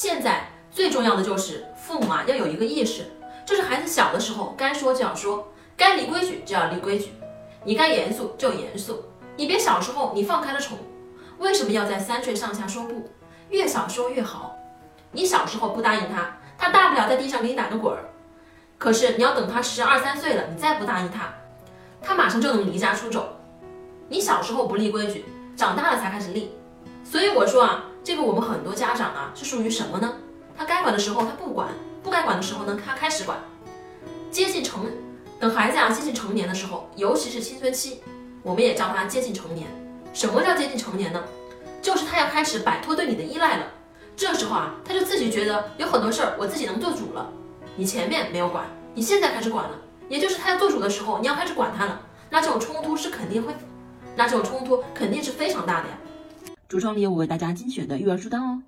现在最重要的就是父母啊要有一个意识，就是孩子小的时候该说就要说，该立规矩就要立规矩，你该严肃就严肃，你别小时候你放开了宠。为什么要在三岁上下说不？越小说越好。你小时候不答应他，他大不了在地上给你打个滚儿。可是你要等他十二三岁了，你再不答应他，他马上就能离家出走。你小时候不立规矩，长大了才开始立。所以我说啊，这个我们很多家长是属于什么呢？他该管的时候他不管，不该管的时候呢他开始管。接近成，等孩子啊接近成年的时候，尤其是青春期，我们也叫他接近成年。什么叫接近成年呢？就是他要开始摆脱对你的依赖了。这时候啊，他就自己觉得有很多事儿我自己能做主了。你前面没有管，你现在开始管了，也就是他要做主的时候，你要开始管他了。那这种冲突是肯定会，那这种冲突肯定是非常大的呀。橱窗里有我为大家精选的育儿书单哦。